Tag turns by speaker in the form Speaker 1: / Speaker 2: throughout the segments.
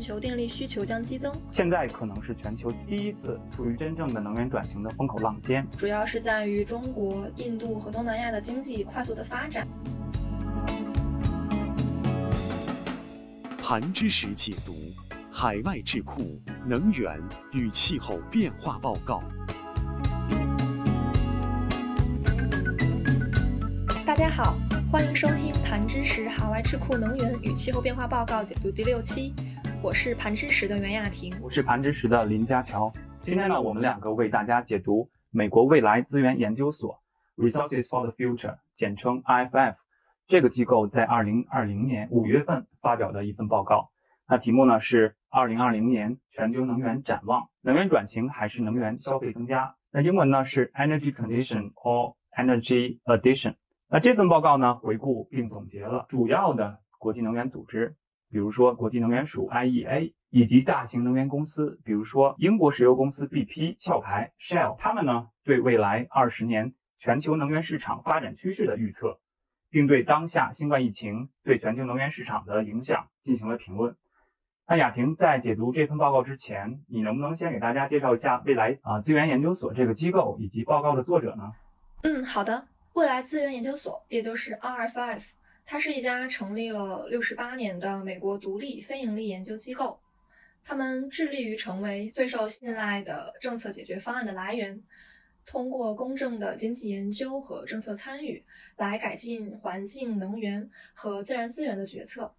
Speaker 1: 全球电力需求将激增，
Speaker 2: 现在可能是全球第一次处于真正的能源转型的风口浪尖，
Speaker 1: 主要是在于中国、印度和东南亚的经济快速的发展。
Speaker 3: 盘知识解读：海外智库能源与气候变化报告。
Speaker 1: 大家好。欢迎收听盘知识海外智库能源与气候变化报告解读第六期，我是盘知识的袁雅婷，
Speaker 2: 我是盘知识的林家乔。今天呢，我们两个为大家解读美国未来资源研究所 （Resources for the Future），简称 IFF 这个机构在二零二零年五月份发表的一份报告。那题目呢是二零二零年全球能源展望：能源转型还是能源消费增加？那英文呢是 Energy Transition or Energy Addition。那这份报告呢，回顾并总结了主要的国际能源组织，比如说国际能源署 IEA，以及大型能源公司，比如说英国石油公司 BP、壳牌 Shell，他们呢对未来二十年全球能源市场发展趋势的预测，并对当下新冠疫情对全球能源市场的影响进行了评论。那雅婷在解读这份报告之前，你能不能先给大家介绍一下未来啊资源研究所这个机构以及报告的作者呢？
Speaker 1: 嗯，好的。未来资源研究所，也就是 RFF，它是一家成立了六十八年的美国独立非盈利研究机构。他们致力于成为最受信赖的政策解决方案的来源，通过公正的经济研究和政策参与，来改进环境、能源和自然资源的决策。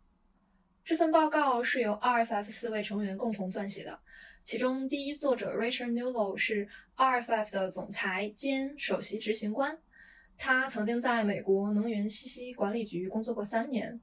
Speaker 1: 这份报告是由 RFF 四位成员共同撰写的，其中第一作者 Richard Newell 是 RFF 的总裁兼首席执行官。他曾经在美国能源信息管理局工作过三年。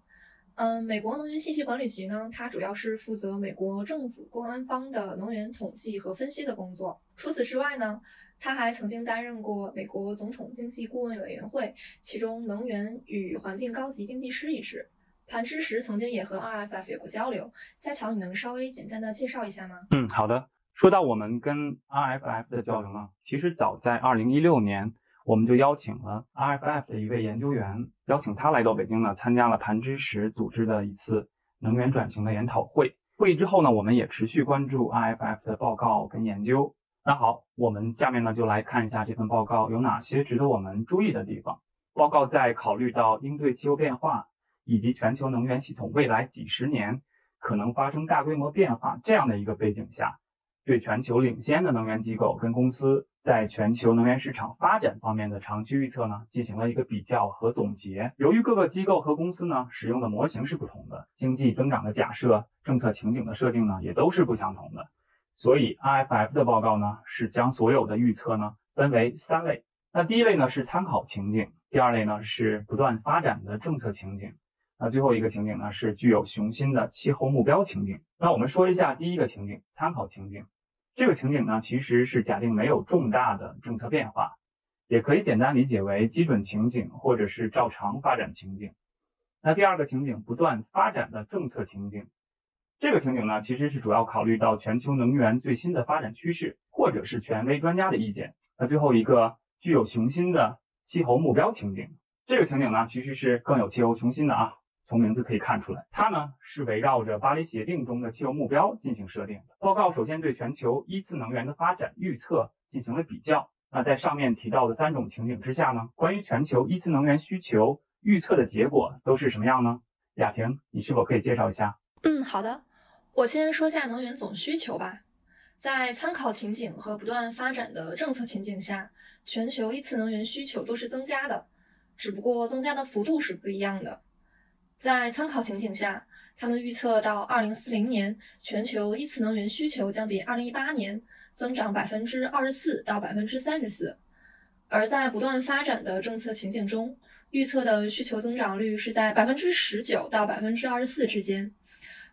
Speaker 1: 嗯，美国能源信息管理局呢，它主要是负责美国政府官方的能源统计和分析的工作。除此之外呢，他还曾经担任过美国总统经济顾问委员会其中能源与环境高级经济师一职。盘知识曾经也和 RFF 有过交流。佳乔，你能稍微简单的介绍一下吗？
Speaker 2: 嗯，好的。说到我们跟 RFF 的交流呢，其实早在2016年。我们就邀请了 RFF 的一位研究员，邀请他来到北京呢，参加了盘知识组织的一次能源转型的研讨会。会议之后呢，我们也持续关注 RFF 的报告跟研究。那好，我们下面呢就来看一下这份报告有哪些值得我们注意的地方。报告在考虑到应对气候变化以及全球能源系统未来几十年可能发生大规模变化这样的一个背景下。对全球领先的能源机构跟公司在全球能源市场发展方面的长期预测呢，进行了一个比较和总结。由于各个机构和公司呢使用的模型是不同的，经济增长的假设、政策情景的设定呢也都是不相同的，所以 IFF 的报告呢是将所有的预测呢分为三类。那第一类呢是参考情景，第二类呢是不断发展的政策情景。那最后一个情景呢是具有雄心的气候目标情景。那我们说一下第一个情景，参考情景。这个情景呢，其实是假定没有重大的政策变化，也可以简单理解为基准情景或者是照常发展情景。那第二个情景，不断发展的政策情景，这个情景呢，其实是主要考虑到全球能源最新的发展趋势，或者是权威专家的意见。那最后一个具有雄心的气候目标情景，这个情景呢，其实是更有气候雄心的啊。从名字可以看出来，它呢是围绕着巴黎协定中的气候目标进行设定的。报告首先对全球依次能源的发展预测进行了比较。那在上面提到的三种情景之下呢，关于全球依次能源需求预测的结果都是什么样呢？雅婷，你是否可以介绍一下？
Speaker 1: 嗯，好的，我先说下能源总需求吧。在参考情景和不断发展的政策情景下，全球依次能源需求都是增加的，只不过增加的幅度是不一样的。在参考情景下，他们预测到二零四零年，全球一次能源需求将比二零一八年增长百分之二十四到百分之三十四；而在不断发展的政策情景中，预测的需求增长率是在百分之十九到百分之二十四之间，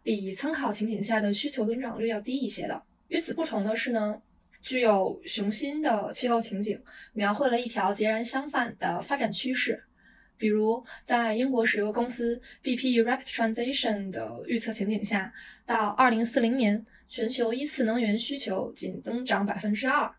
Speaker 1: 比参考情景下的需求增长率要低一些的。与此不同的是呢，具有雄心的气候情景描绘了一条截然相反的发展趋势。比如，在英国石油公司 BP Rapid Transition 的预测情景下，到2040年，全球一次能源需求仅增长百分之二，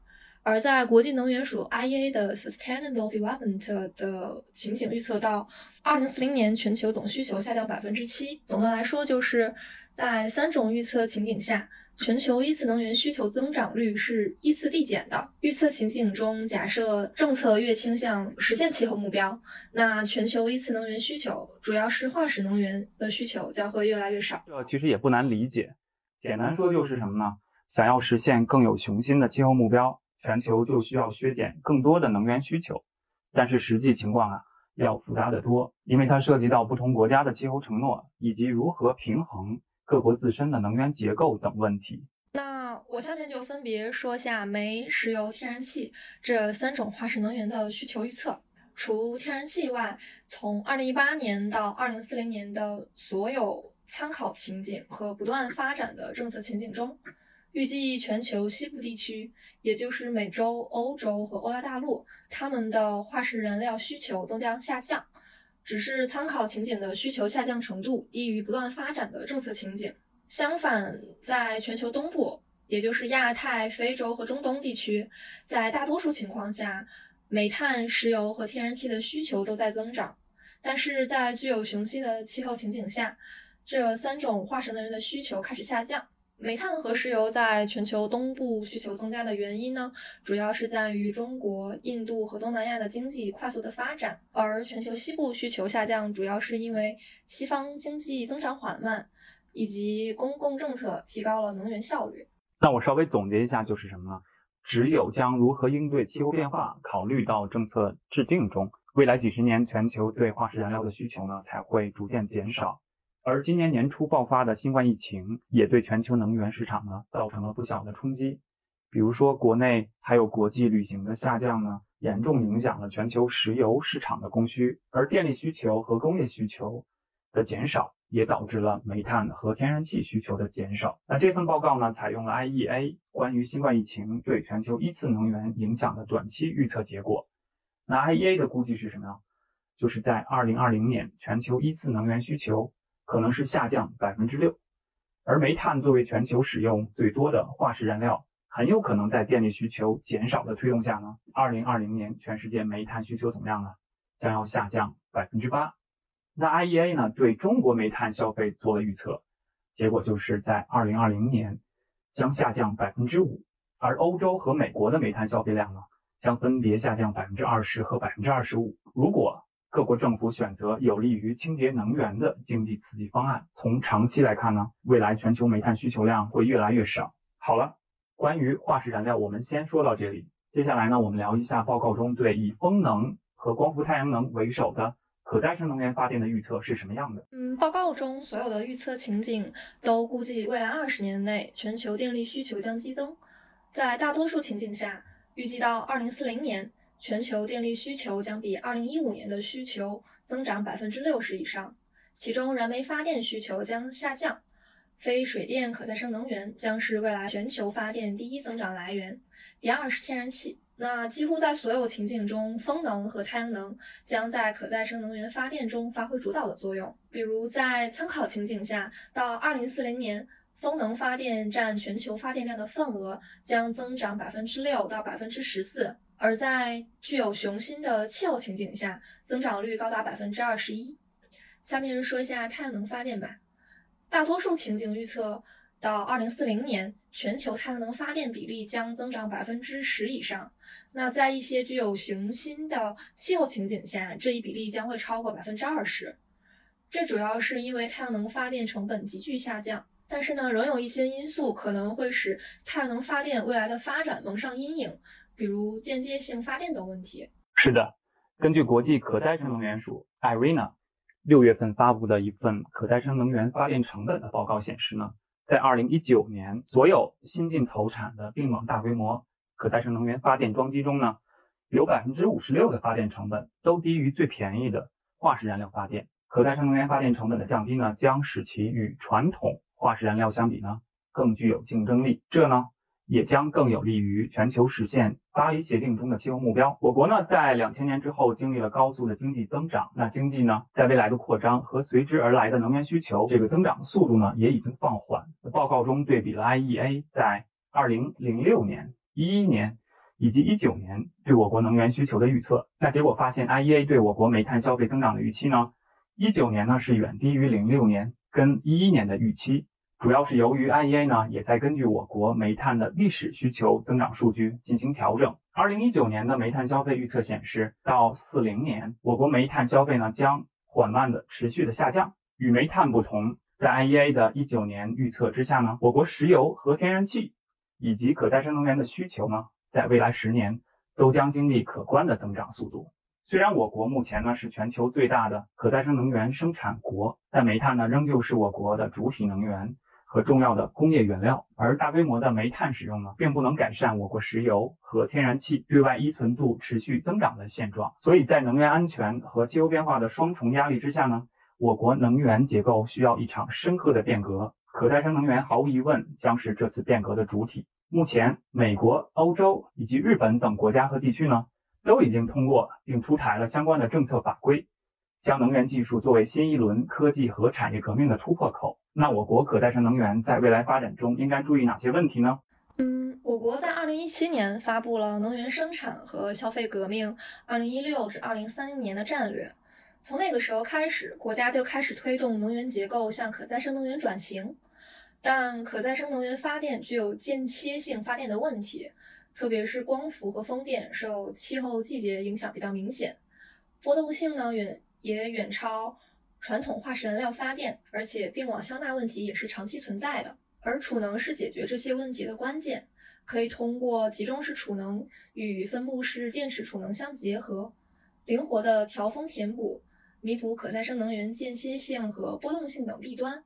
Speaker 1: 而在国际能源署 IEA 的 Sustainable Development 的情景预测到，二零四零年全球总需求下降百分之七。总的来说，就是在三种预测情景下，全球依次能源需求增长率是依次递减的。预测情景中，假设政策越倾向实现气候目标，那全球依次能源需求，主要是化石能源的需求将会越来越少。
Speaker 2: 这其实也不难理解，简单说就是什么呢？想要实现更有雄心的气候目标。全球就需要削减更多的能源需求，但是实际情况啊要复杂的多，因为它涉及到不同国家的气候承诺以及如何平衡各国自身的能源结构等问题。
Speaker 1: 那我下面就分别说下煤、石油、天然气这三种化石能源的需求预测。除天然气外，从二零一八年到二零四零年的所有参考情景和不断发展的政策情景中。预计全球西部地区，也就是美洲、欧洲和欧亚大陆，它们的化石燃料需求都将下降，只是参考情景的需求下降程度低于不断发展的政策情景。相反，在全球东部，也就是亚太、非洲和中东地区，在大多数情况下，煤炭、石油和天然气的需求都在增长，但是在具有雄心的气候情景下，这三种化石能源的需求开始下降。煤炭和石油在全球东部需求增加的原因呢，主要是在于中国、印度和东南亚的经济快速的发展，而全球西部需求下降，主要是因为西方经济增长缓慢，以及公共政策提高了能源效率。
Speaker 2: 那我稍微总结一下，就是什么呢？只有将如何应对气候变化考虑到政策制定中，未来几十年全球对化石燃料的需求呢，才会逐渐减少。而今年年初爆发的新冠疫情也对全球能源市场呢造成了不小的冲击，比如说国内还有国际旅行的下降呢，严重影响了全球石油市场的供需，而电力需求和工业需求的减少也导致了煤炭和天然气需求的减少。那这份报告呢，采用了 IEA 关于新冠疫情对全球一次能源影响的短期预测结果。那 IEA 的估计是什么呢？就是在2020年全球一次能源需求。可能是下降百分之六，而煤炭作为全球使用最多的化石燃料，很有可能在电力需求减少的推动下呢，二零二零年全世界煤炭需求总量呢将要下降百分之八。那 IEA 呢对中国煤炭消费做了预测，结果就是在二零二零年将下降百分之五，而欧洲和美国的煤炭消费量呢将分别下降百分之二十和百分之二十五。如果各国政府选择有利于清洁能源的经济刺激方案。从长期来看呢，未来全球煤炭需求量会越来越少。好了，关于化石燃料，我们先说到这里。接下来呢，我们聊一下报告中对以风能和光伏太阳能为首的可再生能源发电的预测是什么样的？
Speaker 1: 嗯，报告中所有的预测情景都估计未来二十年内全球电力需求将激增。在大多数情景下，预计到二零四零年。全球电力需求将比二零一五年的需求增长百分之六十以上，其中燃煤发电需求将下降，非水电可再生能源将是未来全球发电第一增长来源，第二是天然气。那几乎在所有情景中，风能和太阳能将在可再生能源发电中发挥主导的作用。比如在参考情景下，到二零四零年，风能发电占全球发电量的份额将增长百分之六到百分之十四。而在具有雄心的气候情景下，增长率高达百分之二十一。下面说一下太阳能发电吧。大多数情景预测到二零四零年，全球太阳能发电比例将增长百分之十以上。那在一些具有雄心的气候情景下，这一比例将会超过百分之二十。这主要是因为太阳能发电成本急剧下降，但是呢，仍有一些因素可能会使太阳能发电未来的发展蒙上阴影。比如间接性发电等问题。
Speaker 2: 是的，根据国际可再生能源署 IRENA 六月份发布的一份可再生能源发电成本的报告显示呢，在二零一九年，所有新进投产的并网大规模可再生能源发电装机中呢，有百分之五十六的发电成本都低于最便宜的化石燃料发电。可再生能源发电成本的降低呢，将使其与传统化石燃料相比呢，更具有竞争力。这呢？也将更有利于全球实现巴黎协定中的气候目标。我国呢，在两千年之后经历了高速的经济增长，那经济呢，在未来的扩张和随之而来的能源需求，这个增长速度呢，也已经放缓。报告中对比了 IEA 在二零零六年、一一年以及一九年对我国能源需求的预测。那结果发现，IEA 对我国煤炭消费增长的预期呢，一九年呢是远低于零六年跟一一年的预期。主要是由于 IEA 呢也在根据我国煤炭的历史需求增长数据进行调整。二零一九年的煤炭消费预测显示，到四零年，我国煤炭消费呢将缓慢的持续的下降。与煤炭不同，在 IEA 的一九年预测之下呢，我国石油和天然气以及可再生能源的需求呢，在未来十年都将经历可观的增长速度。虽然我国目前呢是全球最大的可再生能源生产国，但煤炭呢仍旧是我国的主体能源。和重要的工业原料，而大规模的煤炭使用呢，并不能改善我国石油和天然气对外依存度持续增长的现状。所以在能源安全和气候变化的双重压力之下呢，我国能源结构需要一场深刻的变革。可再生能源毫无疑问将是这次变革的主体。目前，美国、欧洲以及日本等国家和地区呢，都已经通过并出台了相关的政策法规。将能源技术作为新一轮科技和产业革命的突破口，那我国可再生能源在未来发展中应该注意哪些问题呢？
Speaker 1: 嗯，我国在二零一七年发布了能源生产和消费革命二零一六至二零三零年的战略，从那个时候开始，国家就开始推动能源结构向可再生能源转型。但可再生能源发电具有间歇性发电的问题，特别是光伏和风电受气候季节影响比较明显，波动性呢远。也远超传统化石燃料发电，而且并网消纳问题也是长期存在的。而储能是解决这些问题的关键，可以通过集中式储能与分布式电池储能相结合，灵活的调峰填补，弥补可再生能源间歇性和波动性等弊端。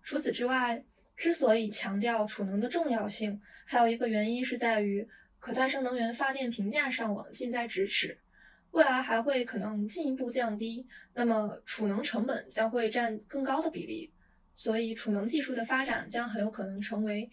Speaker 1: 除此之外，之所以强调储能的重要性，还有一个原因是在于可再生能源发电平价上网近在咫尺。未来还会可能进一步降低，那么储能成本将会占更高的比例，所以储能技术的发展将很有可能成为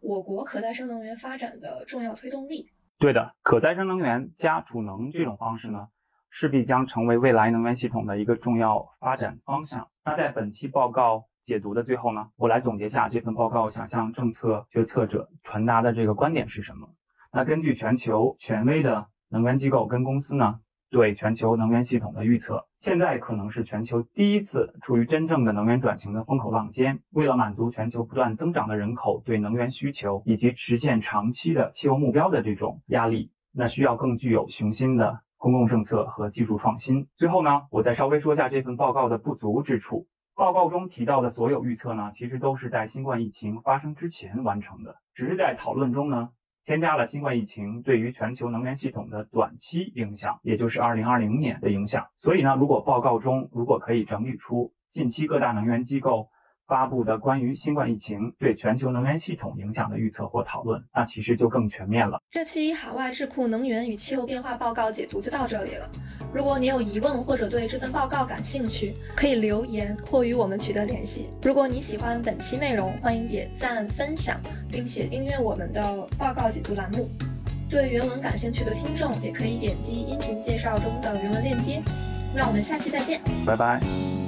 Speaker 1: 我国可再生能源发展的重要推动力。
Speaker 2: 对的，可再生能源加储能这种方式呢，势必将成为未来能源系统的一个重要发展方向。那在本期报告解读的最后呢，我来总结下这份报告想向政策决策者传达的这个观点是什么？那根据全球权威的能源机构跟公司呢？对全球能源系统的预测，现在可能是全球第一次处于真正的能源转型的风口浪尖。为了满足全球不断增长的人口对能源需求，以及实现长期的气候目标的这种压力，那需要更具有雄心的公共政策和技术创新。最后呢，我再稍微说下这份报告的不足之处。报告中提到的所有预测呢，其实都是在新冠疫情发生之前完成的，只是在讨论中呢。添加了新冠疫情对于全球能源系统的短期影响，也就是二零二零年的影响。所以呢，如果报告中如果可以整理出近期各大能源机构。发布的关于新冠疫情对全球能源系统影响的预测或讨论，那其实就更全面了。
Speaker 1: 这期海外智库能源与气候变化报告解读就到这里了。如果你有疑问或者对这份报告感兴趣，可以留言或与我们取得联系。如果你喜欢本期内容，欢迎点赞、分享，并且订阅我们的报告解读栏目。对原文感兴趣的听众，也可以点击音频介绍中的原文链接。那我们下期再见，
Speaker 2: 拜拜。